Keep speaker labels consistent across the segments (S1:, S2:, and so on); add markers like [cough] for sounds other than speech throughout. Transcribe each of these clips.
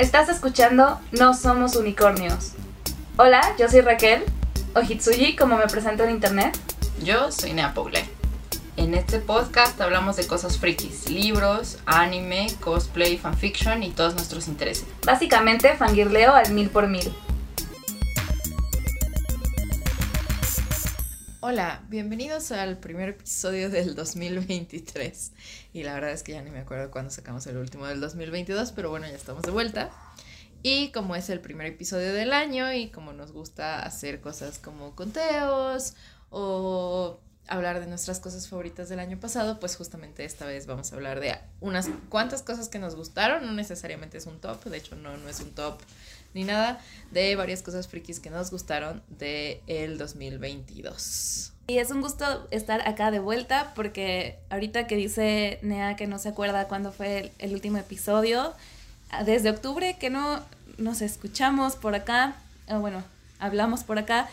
S1: Estás escuchando No Somos Unicornios. Hola, yo soy Raquel, o Hitsuji como me presento en internet.
S2: Yo soy Nea Poule. En este podcast hablamos de cosas frikis, libros, anime, cosplay, fanfiction y todos nuestros intereses.
S1: Básicamente fangirleo al mil por mil.
S2: Hola, bienvenidos al primer episodio del 2023. Y la verdad es que ya ni me acuerdo cuándo sacamos el último del 2022, pero bueno, ya estamos de vuelta. Y como es el primer episodio del año y como nos gusta hacer cosas como conteos o hablar de nuestras cosas favoritas del año pasado, pues justamente esta vez vamos a hablar de unas cuantas cosas que nos gustaron, no necesariamente es un top, de hecho no, no es un top ni nada, de varias cosas frikis que nos gustaron de el 2022.
S1: Y es un gusto estar acá de vuelta porque ahorita que dice Nea que no se acuerda cuándo fue el, último episodio, desde octubre que no nos escuchamos por acá, bueno, hablamos por acá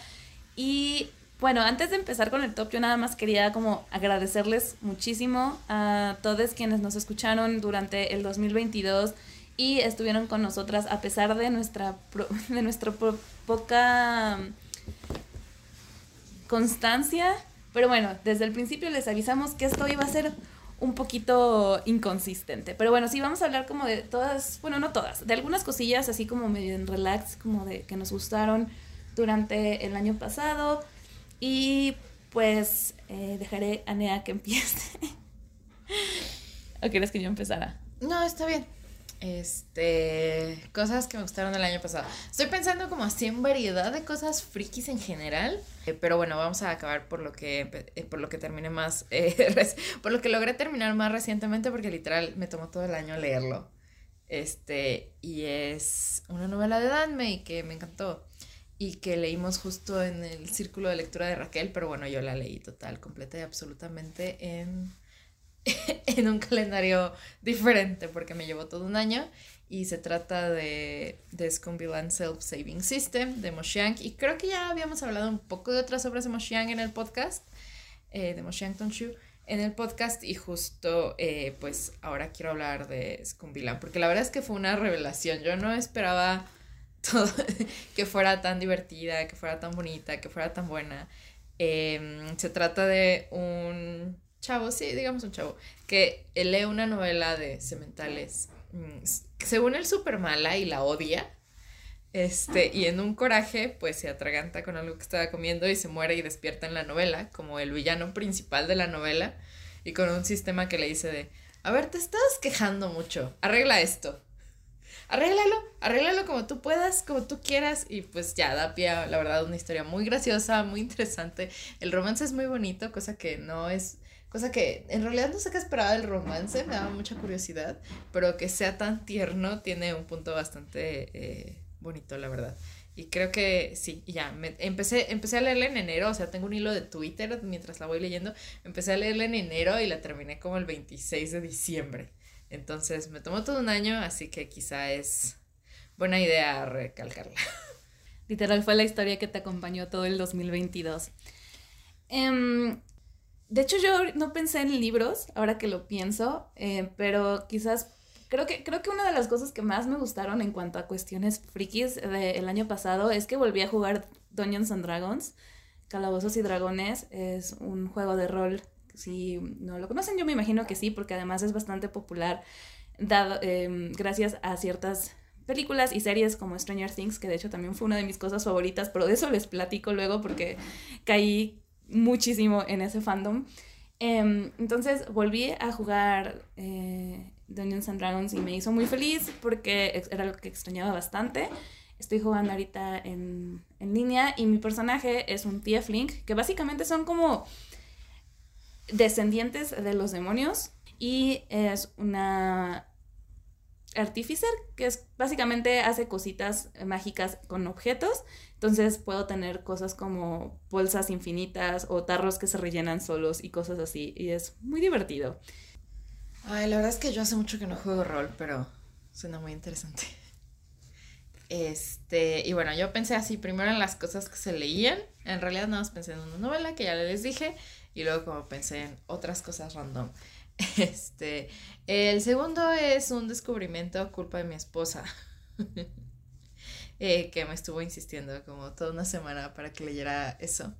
S1: y bueno, antes de empezar con el top, yo nada más quería como agradecerles muchísimo a todos quienes nos escucharon durante el 2022 y estuvieron con nosotras a pesar de nuestra, [laughs] de nuestra poca constancia. Pero bueno, desde el principio les avisamos que esto iba a ser un poquito inconsistente. Pero bueno, sí, vamos a hablar como de todas, bueno, no todas, de algunas cosillas así como medio en relax, como de que nos gustaron durante el año pasado. Y pues eh, dejaré a Nea que empiece. [laughs] ¿O quieres que yo empezara?
S2: No, está bien. Este, cosas que me gustaron el año pasado. Estoy pensando como así en variedad de cosas frikis en general, eh, pero bueno, vamos a acabar por lo que eh, por lo que terminé más [laughs] eh, por lo que logré terminar más recientemente porque literal me tomó todo el año leerlo. Este, y es una novela de Danme que me encantó y que leímos justo en el círculo de lectura de Raquel, pero bueno, yo la leí total, completa y absolutamente en [laughs] en un calendario diferente porque me llevó todo un año. Y se trata de, de Scumbiland Self Saving System de Moshiang. Y creo que ya habíamos hablado un poco de otras obras de Moshiang en el podcast eh, de Moshiang Tonshu en el podcast. Y justo eh, pues ahora quiero hablar de Scumbiland porque la verdad es que fue una revelación. Yo no esperaba todo, [laughs] que fuera tan divertida que fuera tan bonita que fuera tan buena em, se trata de un chavo, sí, digamos un chavo, que lee una novela de sementales, mm, según él súper mala y la odia. Este, y en un coraje, pues se atraganta con algo que estaba comiendo y se muere y despierta en la novela, como el villano principal de la novela, y con un sistema que le dice de, a ver, te estás quejando mucho, arregla esto. Arréglalo, arréglalo como tú puedas, como tú quieras, y pues ya da pie la verdad, una historia muy graciosa, muy interesante. El romance es muy bonito, cosa que no es Cosa que en realidad no sé qué esperaba del romance, me daba mucha curiosidad, pero que sea tan tierno tiene un punto bastante eh, bonito, la verdad. Y creo que sí, ya, me, empecé, empecé a leerla en enero, o sea, tengo un hilo de Twitter mientras la voy leyendo, empecé a leerla en enero y la terminé como el 26 de diciembre. Entonces me tomó todo un año, así que quizá es buena idea recalcarla.
S1: Literal fue la historia que te acompañó todo el 2022. Eh, de hecho, yo no pensé en libros, ahora que lo pienso, eh, pero quizás creo que, creo que una de las cosas que más me gustaron en cuanto a cuestiones frikis del año pasado es que volví a jugar Dungeons and Dragons. Calabozos y Dragones es un juego de rol. Si no lo conocen, yo me imagino que sí, porque además es bastante popular, dado, em, gracias a ciertas películas y series como Stranger Things, que de hecho también fue una de mis cosas favoritas, pero de eso les platico luego porque caí muchísimo en ese fandom. Em, entonces volví a jugar eh, Dungeons Dragons y me hizo muy feliz porque era lo que extrañaba bastante. Estoy jugando ahorita en, en línea y mi personaje es un tiefling, que básicamente son como descendientes de los demonios y es una artificer que es básicamente hace cositas mágicas con objetos entonces puedo tener cosas como bolsas infinitas o tarros que se rellenan solos y cosas así. Y es muy divertido.
S2: Ay, la verdad es que yo hace mucho que no juego rol, pero suena muy interesante. Este, y bueno, yo pensé así primero en las cosas que se leían. En realidad nada más pensé en una novela que ya les dije. Y luego como pensé en otras cosas random. [laughs] Este, el segundo es un descubrimiento culpa de mi esposa. [laughs] eh, que me estuvo insistiendo como toda una semana para que leyera eso.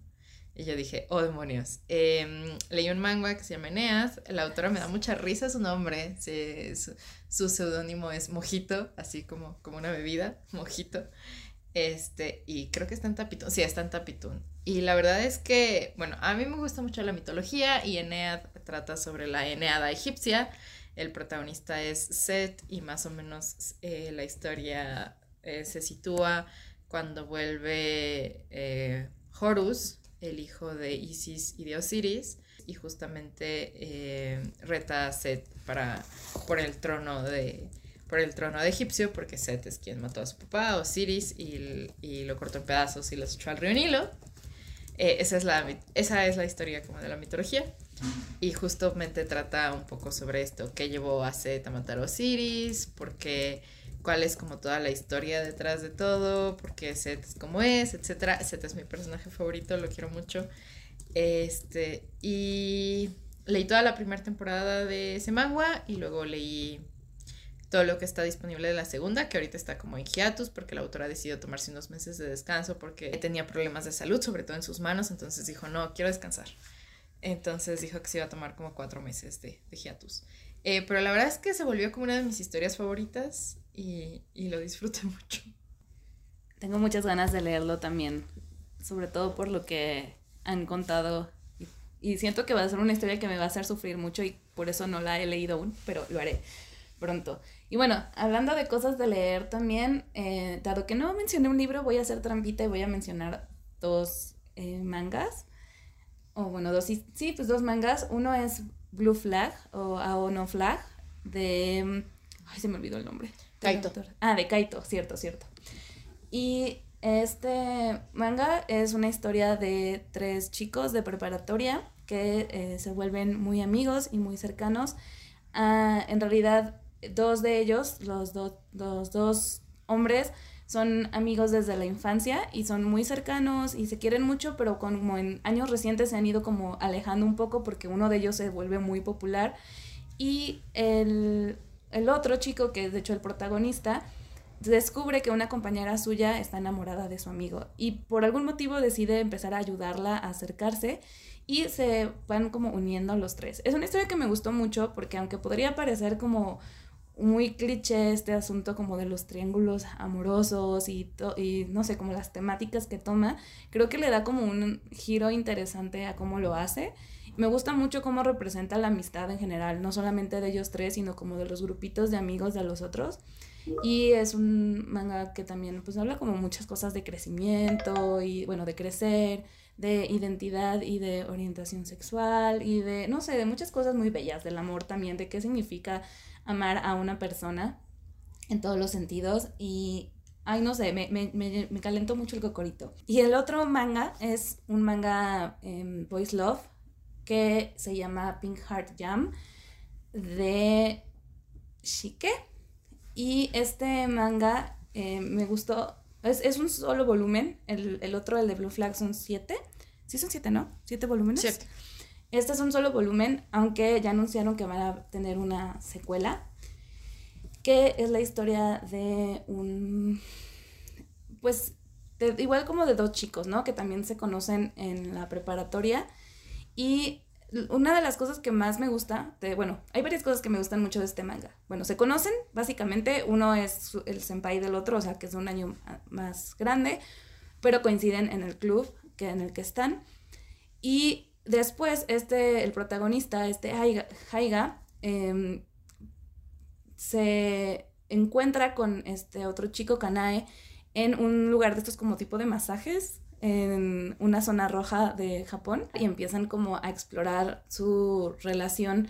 S2: Y yo dije, oh demonios. Em, leí un manga que se llama Eneas. La autora me da mucha risa su nombre. su, su seudónimo es Mojito, así como, como una bebida, Mojito. Este, y creo que está en Tapitún. Sí, está en Tapitún. Y la verdad es que, bueno, a mí me gusta mucho la mitología y Enead trata sobre la Eneada egipcia. El protagonista es Set y más o menos eh, la historia eh, se sitúa cuando vuelve eh, Horus, el hijo de Isis y de Osiris, y justamente reta a Set para, por el trono de, por el trono de egipcio, porque Set es quien mató a su papá, Osiris, y, y lo cortó en pedazos y lo echó al río Nilo. Eh, esa, es la, esa es la historia como de la mitología. Y justamente trata un poco sobre esto, qué llevó a Set a matar a Osiris, cuál es como toda la historia detrás de todo, porque Set es como es, etc. Set es mi personaje favorito, lo quiero mucho. Este, y leí toda la primera temporada de ese manga y luego leí todo lo que está disponible de la segunda, que ahorita está como en hiatus porque la autora decidió tomarse unos meses de descanso porque tenía problemas de salud, sobre todo en sus manos, entonces dijo, no, quiero descansar. Entonces dijo que se iba a tomar como cuatro meses de, de hiatus. Eh, pero la verdad es que se volvió como una de mis historias favoritas y, y lo disfruté [laughs] mucho.
S1: Tengo muchas ganas de leerlo también, sobre todo por lo que han contado y, y siento que va a ser una historia que me va a hacer sufrir mucho y por eso no la he leído aún, pero lo haré pronto. Y bueno, hablando de cosas de leer también, eh, dado que no mencioné un libro, voy a hacer trampita y voy a mencionar dos eh, mangas. O bueno, dos, sí, pues dos mangas. Uno es Blue Flag o Aono Flag de... Ay, se me olvidó el nombre.
S2: Kaito.
S1: Ah, de Kaito, cierto, cierto. Y este manga es una historia de tres chicos de preparatoria que eh, se vuelven muy amigos y muy cercanos. Ah, en realidad dos de ellos, los, los dos hombres, son amigos desde la infancia y son muy cercanos y se quieren mucho, pero como en años recientes se han ido como alejando un poco porque uno de ellos se vuelve muy popular y el, el otro chico, que es de hecho el protagonista, descubre que una compañera suya está enamorada de su amigo y por algún motivo decide empezar a ayudarla a acercarse y se van como uniendo los tres. Es una historia que me gustó mucho porque aunque podría parecer como muy cliché este asunto como de los triángulos amorosos y, y no sé, como las temáticas que toma, creo que le da como un giro interesante a cómo lo hace. Me gusta mucho cómo representa la amistad en general, no solamente de ellos tres, sino como de los grupitos de amigos de los otros. Y es un manga que también pues habla como muchas cosas de crecimiento y bueno, de crecer, de identidad y de orientación sexual y de, no sé, de muchas cosas muy bellas, del amor también, de qué significa amar a una persona en todos los sentidos y, ay, no sé, me, me, me, calentó mucho el cocorito. Y el otro manga es un manga eh, Boys Love que se llama Pink Heart Jam de Shike. Y este manga eh, me gustó, es, es, un solo volumen, el, el, otro, el de Blue Flag, son siete. Sí, son siete, ¿no? Siete volúmenes. Siete. Este es un solo volumen, aunque ya anunciaron que van a tener una secuela, que es la historia de un, pues, igual como de dos chicos, ¿no? Que también se conocen en la preparatoria. Y una de las cosas que más me gusta, bueno, hay varias cosas que me gustan mucho de este manga. Bueno, se conocen, básicamente, uno es el senpai del otro, o sea, que es un año más grande, pero coinciden en el club que, en el que están. Y Después, este, el protagonista, este Haiga, em, se encuentra con este otro chico, Kanae, en un lugar de estos como tipo de masajes en una zona roja de Japón y empiezan como a explorar su relación.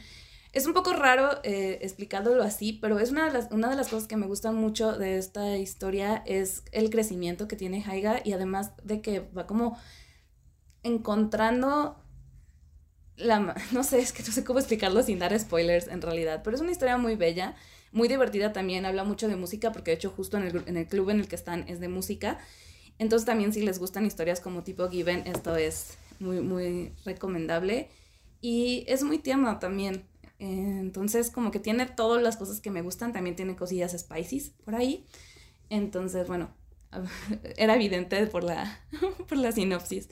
S1: Es un poco raro eh, explicándolo así, pero es una de, las, una de las cosas que me gustan mucho de esta historia es el crecimiento que tiene Haiga y además de que va como encontrando [laughs] no sé, es que no sé cómo explicarlo sin dar spoilers en realidad, pero es una historia muy bella, muy divertida también, habla mucho de música, porque de hecho justo en el, en el club en el que están es de música. Entonces también si les gustan historias como tipo Given, esto es muy, muy recomendable. Y es muy tierno también. Entonces como que tiene todas las cosas que me gustan, también tiene cosillas spices por ahí. Entonces, bueno, [laughs] era evidente por la, [laughs] por la sinopsis.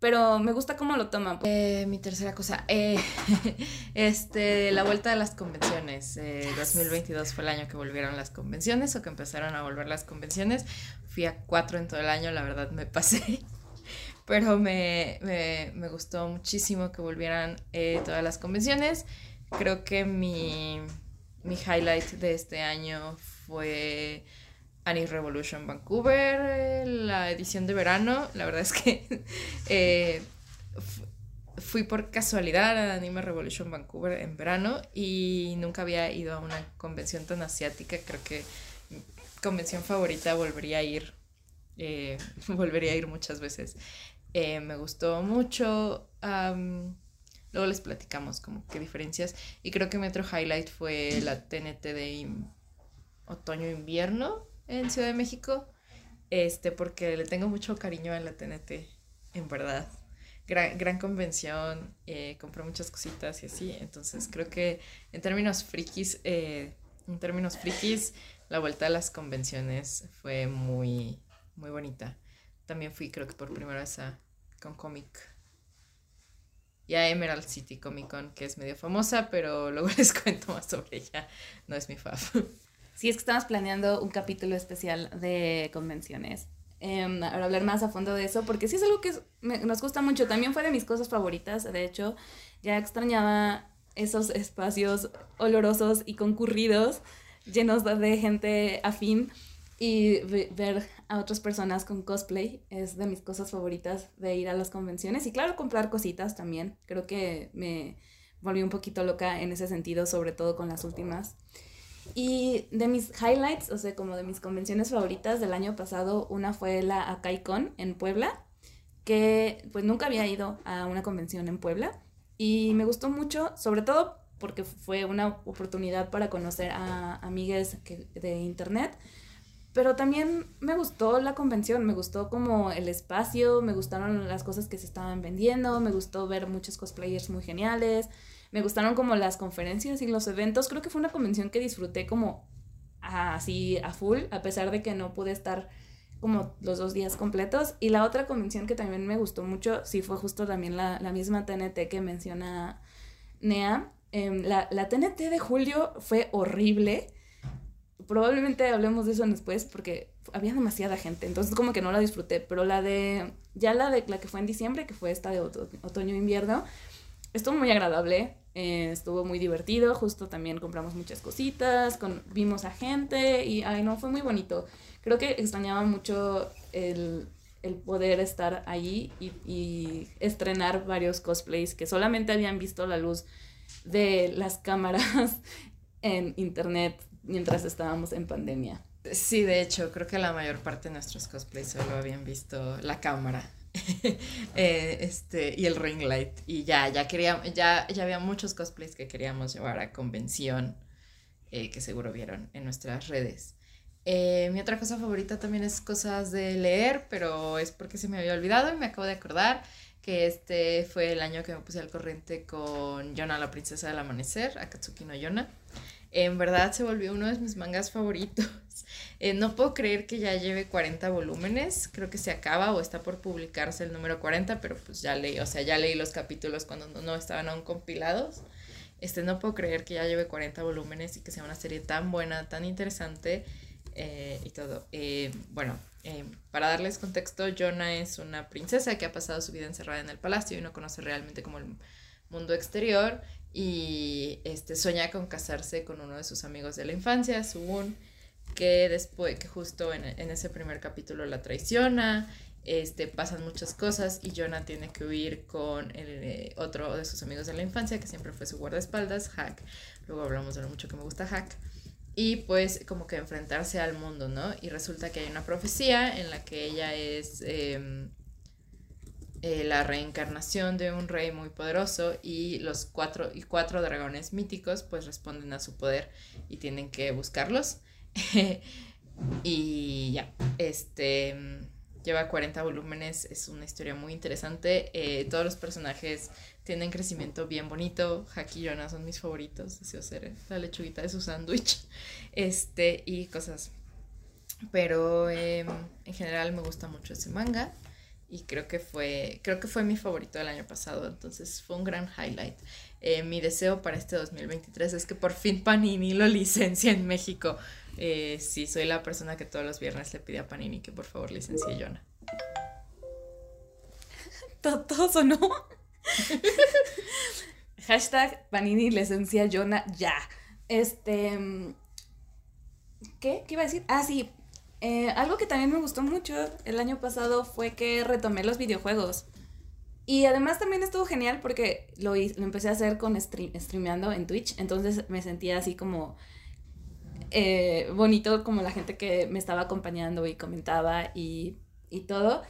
S1: Pero me gusta cómo lo toma.
S2: Eh, mi tercera cosa, eh, [laughs] este, la vuelta de las convenciones. Eh, 2022 fue el año que volvieron las convenciones o que empezaron a volver las convenciones. Fui a cuatro en todo el año, la verdad me pasé. [laughs] Pero me, me, me gustó muchísimo que volvieran eh, todas las convenciones. Creo que mi, mi highlight de este año fue Annie Revolution Vancouver, eh, la edición de verano. La verdad es que [laughs] eh, fui por casualidad a Anime Revolution Vancouver en verano y nunca había ido a una convención tan asiática. Creo que mi convención favorita volvería a ir. Eh, [laughs] volvería a ir muchas veces. me gustó mucho. luego les platicamos como qué diferencias. Y creo que mi otro highlight fue la TNT de otoño-invierno en Ciudad de México, este, porque le tengo mucho cariño a la TNT, en verdad. Gran, gran convención, eh, compré muchas cositas y así, entonces creo que en términos frikis, eh, en términos frikis, la vuelta a las convenciones fue muy, muy bonita. También fui, creo que por primera vez a Con Comic y a Emerald City Comic Con, que es medio famosa, pero luego [laughs] les cuento más sobre ella. No es mi fav.
S1: Sí, es que estamos planeando un capítulo especial de convenciones. Eh, hablar más a fondo de eso, porque sí es algo que nos gusta mucho. También fue de mis cosas favoritas. De hecho, ya extrañaba esos espacios olorosos y concurridos, llenos de gente afín. Y ver a otras personas con cosplay es de mis cosas favoritas de ir a las convenciones. Y claro, comprar cositas también. Creo que me volví un poquito loca en ese sentido, sobre todo con las últimas. Y de mis highlights, o sea, como de mis convenciones favoritas del año pasado, una fue la ACAICON en Puebla, que pues nunca había ido a una convención en Puebla. Y me gustó mucho, sobre todo porque fue una oportunidad para conocer a amigues de internet, pero también me gustó la convención, me gustó como el espacio, me gustaron las cosas que se estaban vendiendo, me gustó ver muchos cosplayers muy geniales, me gustaron como las conferencias y los eventos. Creo que fue una convención que disfruté como así a full, a pesar de que no pude estar como los dos días completos. Y la otra convención que también me gustó mucho, sí fue justo también la, misma TNT que menciona Nea. Em, la, la TNT de julio fue horrible. Probablemente hablemos de eso después porque había demasiada gente, entonces como que no la disfruté, pero la de, ya la de la que fue en diciembre, que fue esta de otoño-invierno, estuvo muy agradable, eh, estuvo muy divertido, justo también compramos muchas cositas, vimos a gente y, ay, no, fue muy bonito. Creo que extrañaba mucho el, poder estar allí y, y, estrenar varios cosplays que solamente habían visto la luz de las cámaras [laughs] en internet mientras estábamos en pandemia.
S2: Sí, de hecho, creo que la mayor parte de nuestros cosplays solo habían visto la cámara [laughs] Eh, este, y el ring light. Y ya, ya queríamos, ya, ya había muchos cosplays que queríamos llevar a convención, eh, que seguro vieron en nuestras redes. Eh, mi otra cosa favorita también es cosas de leer, pero es porque se me había olvidado y me acabo de acordar que este fue el año que me puse al corriente con Yona, la princesa del amanecer, Akatsuki no Yona. En verdad se volvió uno de mis mangas favoritos. [laughs] Eh, no puedo creer que ya lleve 40 volúmenes, creo que se acaba o está por publicarse el número 40, pero pues ya leí, o sea, ya leí los capítulos cuando no, estaban aún compilados. Este, no puedo creer que ya lleve 40 volúmenes y que sea una serie tan buena, tan interesante eh, y todo. Eh, bueno, para darles contexto, Jonah es una princesa que ha pasado su vida encerrada en el palacio y no conoce realmente como el mundo exterior y este, sueña con casarse con uno de sus amigos de la infancia, Subun que después, que justo en, en, ese primer capítulo la traiciona, este, pasan muchas cosas y Jonah tiene que huir con el, eh, otro de sus amigos de la infancia, que siempre fue su guardaespaldas, Hack. Luego hablamos de lo mucho que me gusta Hack. Y pues como que enfrentarse al mundo, ¿no? Y resulta que hay una profecía en la que ella es em, eh, la reencarnación de un rey muy poderoso y los cuatro, y cuatro dragones míticos pues responden a su poder y tienen que buscarlos. [laughs] y ya, este lleva 40 volúmenes, es una historia muy interesante. Eh, todos los personajes tienen crecimiento bien bonito. Haki y Jonah son mis favoritos, deseo ser la lechuguita de su sándwich. [laughs] Este, y cosas Pero em, en general me gusta mucho ese manga y creo que fue creo que fue mi favorito del año pasado entonces fue un gran highlight. Eh, mi deseo para este 2023 es que por fin Panini lo licencia en México. Eh, sí soy la persona que todos los viernes le pide a Panini que por favor licencie a Yona. [laughs]
S1: Todos o no [laughs] hashtag Panini licencia Yona ya. Este ¿qué? ¿qué iba a decir? ah sí eh, algo que también me gustó mucho el año pasado fue que retomé los videojuegos. Y además también estuvo genial porque lo, empecé a hacer con streameando en Twitch. Entonces me sentía así como eh, bonito como la gente que me estaba acompañando y comentaba y, y todo.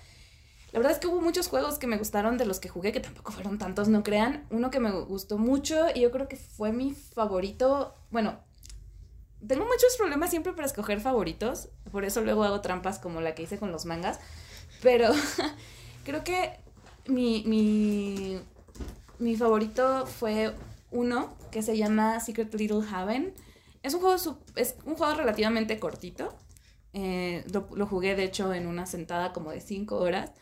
S1: La verdad es que hubo muchos juegos que me gustaron de los que jugué, que tampoco fueron tantos, no crean. Uno que me gustó mucho y yo creo que fue mi favorito. Bueno, tengo muchos problemas siempre para escoger favoritos, por eso luego hago trampas como la que hice con los mangas, pero [laughs] creo que mi, mi, mi favorito fue uno que se llama Secret Little Haven. Es un juego, es un juego relativamente cortito. Eh, lo, lo, jugué de hecho en una sentada como de 5 horas.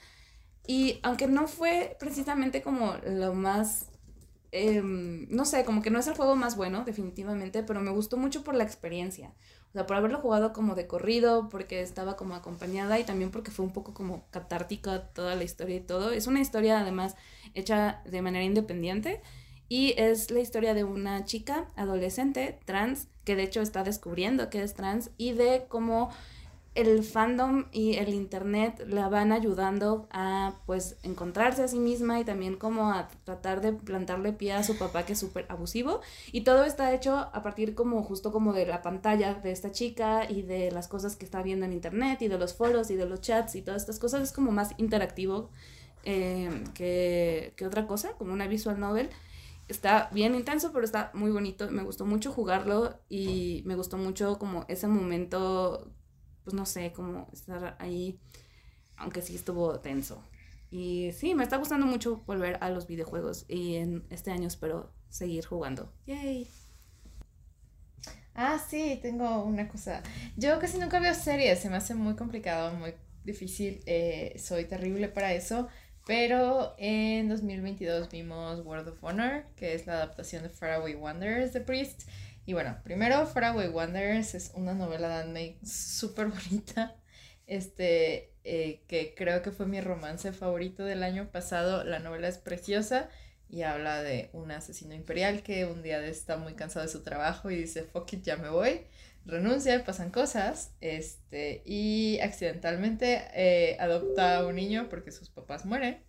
S1: Y aunque no fue precisamente como lo más Em, no sé, como que no es el juego más bueno, definitivamente, pero me gustó mucho por la experiencia. O sea, por haberlo jugado como de corrido, porque estaba como acompañada y también porque fue un poco como catártica toda la historia y todo. Es una historia además hecha de manera independiente y es la historia de una chica adolescente trans que de hecho está descubriendo que es trans y de cómo el fandom y el internet la van ayudando a pues encontrarse a sí misma y también como a tratar de plantarle pie a su papá que es súper abusivo. Y todo está hecho a partir como justo como de la pantalla de esta chica y de las cosas que está viendo en internet y de los foros y de los chats y todas estas cosas. Es como más interactivo eh, que, que otra cosa como una visual novel. Está bien intenso, pero está muy bonito. Me gustó mucho jugarlo y me gustó mucho como ese momento pues no sé, como estar ahí, aunque sí estuvo tenso. Y sí, me está gustando mucho volver a los videojuegos y en este año espero seguir jugando. Yay.
S2: Ah, sí, tengo una cosa. Yo casi nunca veo series, se me hace muy complicado, muy difícil. Eh, soy terrible para eso. Pero en 2022 vimos World of Honor, que es la adaptación de Faraway Wanderers de Priest. Y bueno, primero Faraway Wanderers es una novela de anime súper bonita, este, eh, que creo que fue mi romance favorito del año pasado. La novela es preciosa y habla de un asesino imperial que un día está muy cansado de su trabajo y dice, fuck it, ya me voy. Renuncia, pasan cosas, este, y accidentalmente eh, adopta a un niño porque sus papás mueren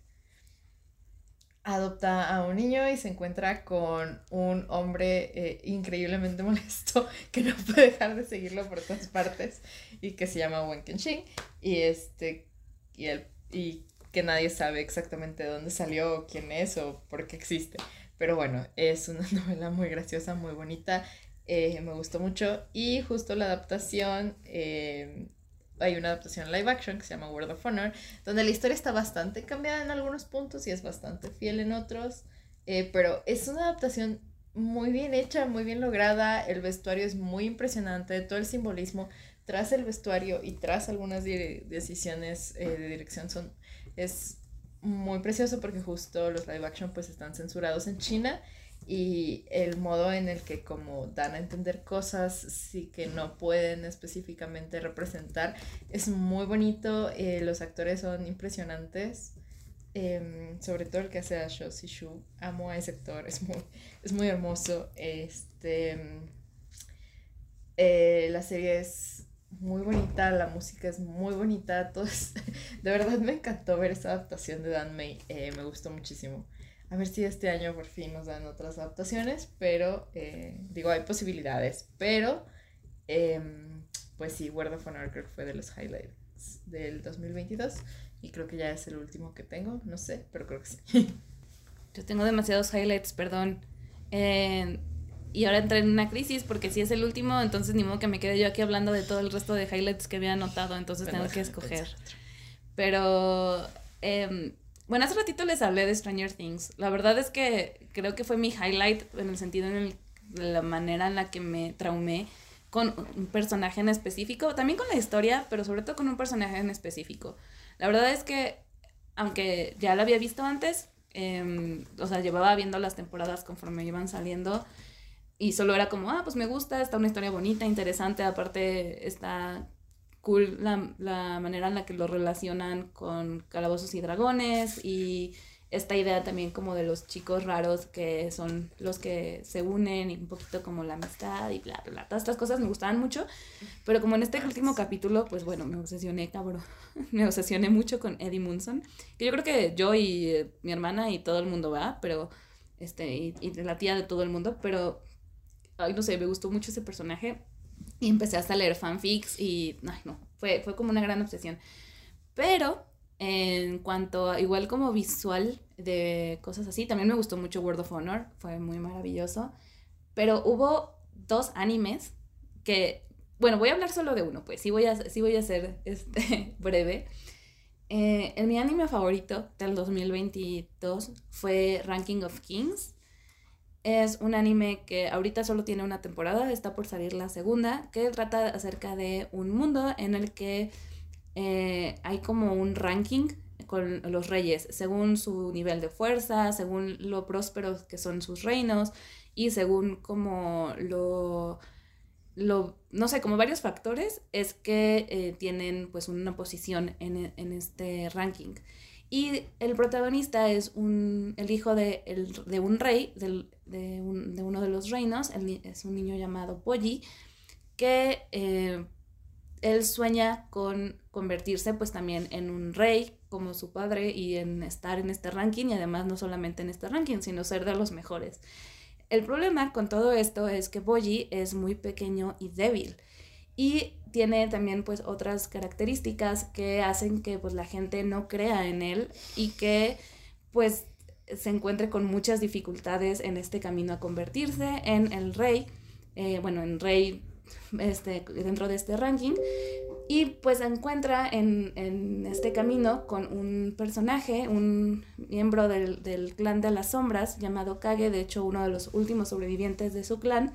S2: adopta a un niño y se encuentra con un hombre eh, increíblemente [laughs] molesto que no puede dejar de seguirlo por todas partes y que se llama Wen Kenshin y este y él y que nadie sabe exactamente de dónde salió, quién es o por qué existe. Pero bueno, es una [laughs] novela muy graciosa, muy bonita, eh, me gustó mucho y justo la adaptación eh, hay una adaptación live action que se llama World of Honor, donde la historia está bastante cambiada en algunos puntos y es bastante fiel en otros, eh, pero es una adaptación muy bien hecha, muy bien lograda, el vestuario es muy impresionante, todo el simbolismo tras el vestuario y tras algunas decisiones eh, de dirección son, es muy precioso porque justo los live action pues están censurados en China y el modo en el que como dan a entender cosas sí que no pueden específicamente representar es muy bonito, eh, los actores son impresionantes, em, sobre todo el que hace a amo a ese actor, [laughs] es muy, es muy hermoso, este, eh, la serie es muy bonita, la música es muy bonita, [laughs] todo de verdad me encantó ver esa adaptación de Dan May, eh, me gustó muchísimo. A ver si este año por fin nos dan otras adaptaciones, pero eh, digo, hay posibilidades, pero em, pues sí, Word of Honor creo que fue de los highlights del 2022 y creo que ya es el último que tengo, no sé, pero creo que sí. [laughs]
S1: Yo tengo demasiados highlights, perdón. y ahora entré en una crisis porque si es el último, entonces ni modo que me quede yo aquí hablando de todo el resto de highlights que había anotado, entonces tengo que escoger. Pero eh, bueno, hace ratito les hablé de Stranger Things. La verdad es que creo que fue mi highlight en el sentido en el, la manera en la que me traumé con un personaje en específico, también con la historia, pero sobre todo con un personaje en específico. La verdad es que, aunque ya la había visto antes, em, o sea, llevaba viendo las temporadas conforme iban saliendo y solo era como, ah, pues me gusta, está una historia bonita, interesante, aparte está cool la, la manera en la que lo relacionan con Calabozos y Dragones y esta idea también como de los chicos raros que son los que se unen y un poquito como la amistad y bla, bla, bla. Todas estas cosas me gustaban mucho, pero como en este último capítulo, pues bueno, me obsesioné, cabrón. [laughs] me obsesioné mucho con Eddie Munson, que yo creo que yo y eh, mi hermana y todo el mundo va, pero, este, y, y la tía de todo el mundo, pero, ay, no sé, me gustó mucho ese personaje y empecé hasta a leer fanfics y, ay, no, fue, fue como una gran obsesión. Pero en cuanto a, igual como visual de cosas así, también me gustó mucho World of Honor, fue muy maravilloso. Pero hubo dos animes que, bueno, voy a hablar solo de uno, pues sí voy a, sí voy a ser [laughs] este, breve. Eh, mi anime favorito del 2022 fue Ranking of Kings. Es un anime que ahorita solo tiene una temporada, está por salir la segunda, que trata acerca de un mundo en el que eh, hay como un ranking con los reyes, según su nivel de fuerza, según lo prósperos que son sus reinos y según como lo, lo no sé, como varios factores, es que eh, tienen pues una posición en, en, este ranking. Y el protagonista es un, el hijo de, el, de un rey, del, de, un, de, uno de los reinos, es un niño llamado Polly, que eh, él sueña con convertirse pues también en un rey como su padre y en estar en este ranking y además no solamente en este ranking, sino ser de los mejores. El problema con todo esto es que Boji es muy pequeño y débil y tiene también pues otras características que hacen que pues la gente no crea en él y que pues se encuentre con muchas dificultades en este camino a convertirse en el rey, eh, bueno, en rey este, dentro de este ranking. Y pues se encuentra en, en, este camino con un personaje, un miembro del, del, clan de las sombras llamado Kage, de hecho uno de los últimos sobrevivientes de su clan,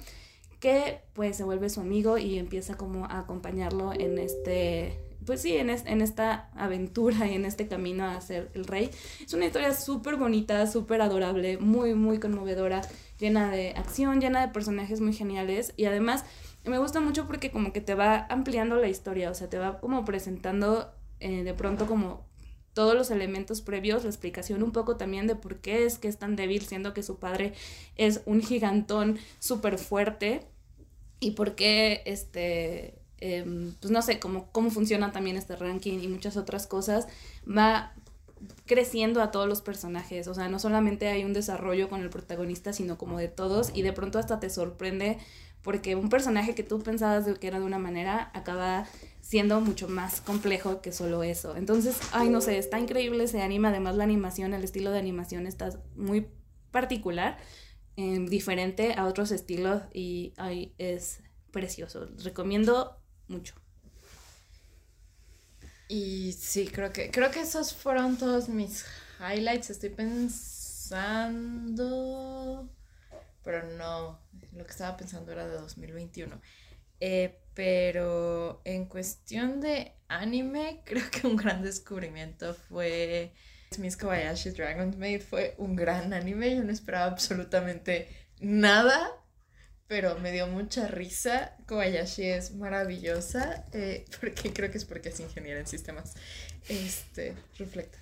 S1: que pues se vuelve su amigo y empieza como a acompañarlo en este, pues sí, en, en esta aventura y en este camino a ser el rey. Es una historia súper bonita, súper adorable, muy, muy conmovedora, llena de acción, llena de personajes muy geniales y además me gusta mucho porque como que te va ampliando la historia, o sea, te va como presentando eh, de pronto como todos los elementos previos, la explicación un poco también de por qué es que es tan débil, siendo que su padre es un gigantón súper fuerte y por qué, este, em, pues no sé, cómo, cómo funciona también este ranking y muchas otras cosas, va creciendo a todos los personajes, o sea, no solamente hay un desarrollo con el protagonista, sino como de todos y de pronto hasta te sorprende porque un personaje que tú pensabas que era de una manera acaba siendo mucho más complejo que solo eso. Entonces, ay, no sé, está increíble ese anime, además la animación, el estilo de animación está muy particular, eh, diferente a otros estilos y ay, es precioso. Recomiendo mucho.
S2: Y sí, creo que creo que esos fueron todos mis highlights. Estoy pensando pero no, lo que estaba pensando era de 2021. Eh, pero en cuestión de anime, [laughs] creo que un gran descubrimiento fue Miss Kobayashi Dragon's Maid. Fue un gran anime, yo no esperaba absolutamente nada, pero me dio mucha risa. Kobayashi es maravillosa, eh, [laughs] porque creo que es porque es ingeniera en sistemas. Este, reflecta.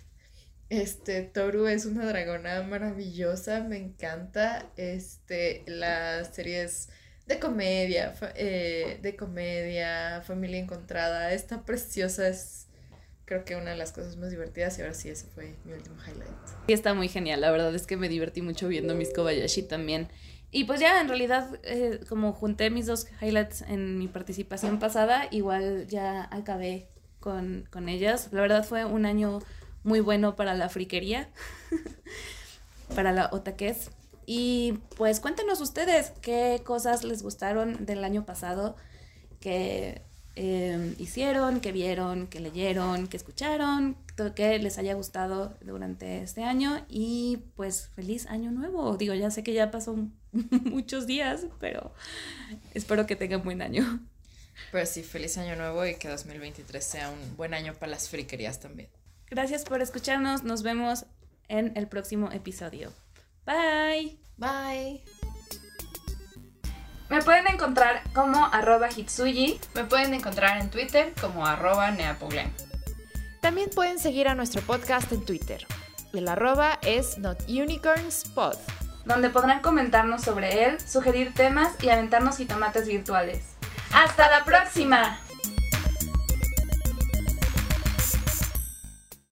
S2: Este, Toru es una dragona maravillosa, me encanta. Este, las series de comedia, eh, de comedia, familia encontrada, está preciosa, es creo que una de las cosas más divertidas y ahora sí, ese fue mi último highlight.
S1: Sí, está muy genial, la verdad es que me divertí mucho viendo mis Kobayashi también. Y pues ya, en realidad, eh, como junté mis dos highlights en mi participación pasada, igual ya acabé con, con ellas. La verdad fue un año muy bueno para la friquería, [laughs] para la otaques. Y pues cuéntenos ustedes qué cosas les gustaron del año pasado, que eh, hicieron, que vieron, que leyeron, que escucharon, que les haya gustado durante este año y pues feliz año nuevo. Digo, ya sé que ya pasó [laughs] muchos días, pero espero que tengan buen año.
S2: Pues sí, feliz año nuevo y que 2023 sea un buen año para las friquerías también.
S1: Gracias por escucharnos, nos vemos en el próximo episodio. Bye.
S2: Bye.
S1: Me pueden encontrar como arroba hitsuyi.
S2: Me pueden encontrar en Twitter como arroba neapoglen. También pueden seguir a nuestro podcast en Twitter. El arroba es notunicornspod.
S1: Donde podrán comentarnos sobre él, sugerir temas y aventarnos jitomates virtuales. ¡Hasta la próxima!